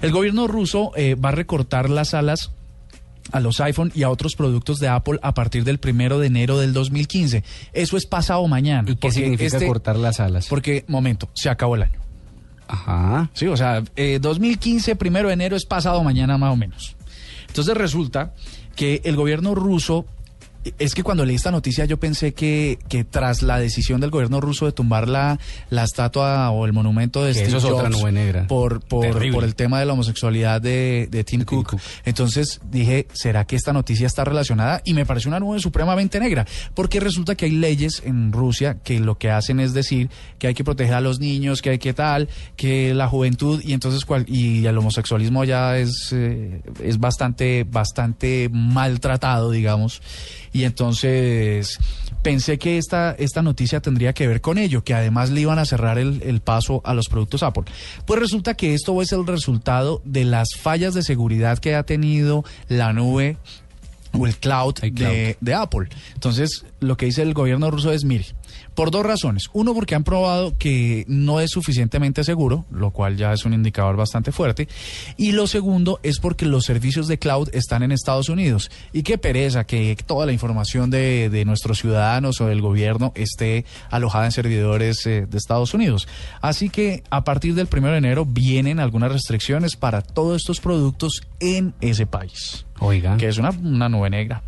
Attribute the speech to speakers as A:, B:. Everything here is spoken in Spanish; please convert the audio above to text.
A: El gobierno ruso eh, va a recortar las alas a los iPhone y a otros productos de Apple a partir del primero de enero del 2015. Eso es pasado mañana.
B: ¿Y qué significa
A: este-
B: cortar las alas?
A: Porque, momento, se acabó el año.
B: Ajá.
A: Sí, o sea, eh, 2015, primero de enero es pasado mañana más o menos. Entonces resulta que el gobierno ruso, es que cuando leí esta noticia yo pensé que, que tras la decisión del gobierno ruso de tumbar la, la estatua o el monumento de
B: Que
A: Steve
B: eso es otra nube negra.
A: Por, por, por el tema de la homosexualidad de, de Tim,
B: De Tim
A: Cook.
B: Cook.
A: Entonces dije, ¿será que esta noticia está relacionada? Y me pareció una nube supremamente negra, porque resulta que hay leyes en Rusia que lo que hacen es decir que hay que proteger a los niños, que hay que tal, que la juventud y entonces cual, y el homosexualismo ya es, eh, es bastante, bastante maltratado, digamos. Y entonces pensé que esta, esta noticia tendría que ver con ello, que además le iban a cerrar el, el paso a los productos Apple. Pues resulta que esto es el resultado de las fallas de seguridad que ha tenido la nube o el cloud,
B: El cloud.
A: De, de Apple. Entonces, lo que dice el gobierno ruso es, mire, por dos razones. Uno, porque han probado que no es suficientemente seguro, lo cual ya es un indicador bastante fuerte. Y lo segundo es porque los servicios de cloud están en Estados Unidos. Y qué pereza que toda la información de, de nuestros ciudadanos o del gobierno esté alojada en servidores eh, de Estados Unidos. Así que a partir del 1 de enero vienen algunas restricciones para todos estos productos en ese país.
B: Oiga.
A: Que es una, una nube negra.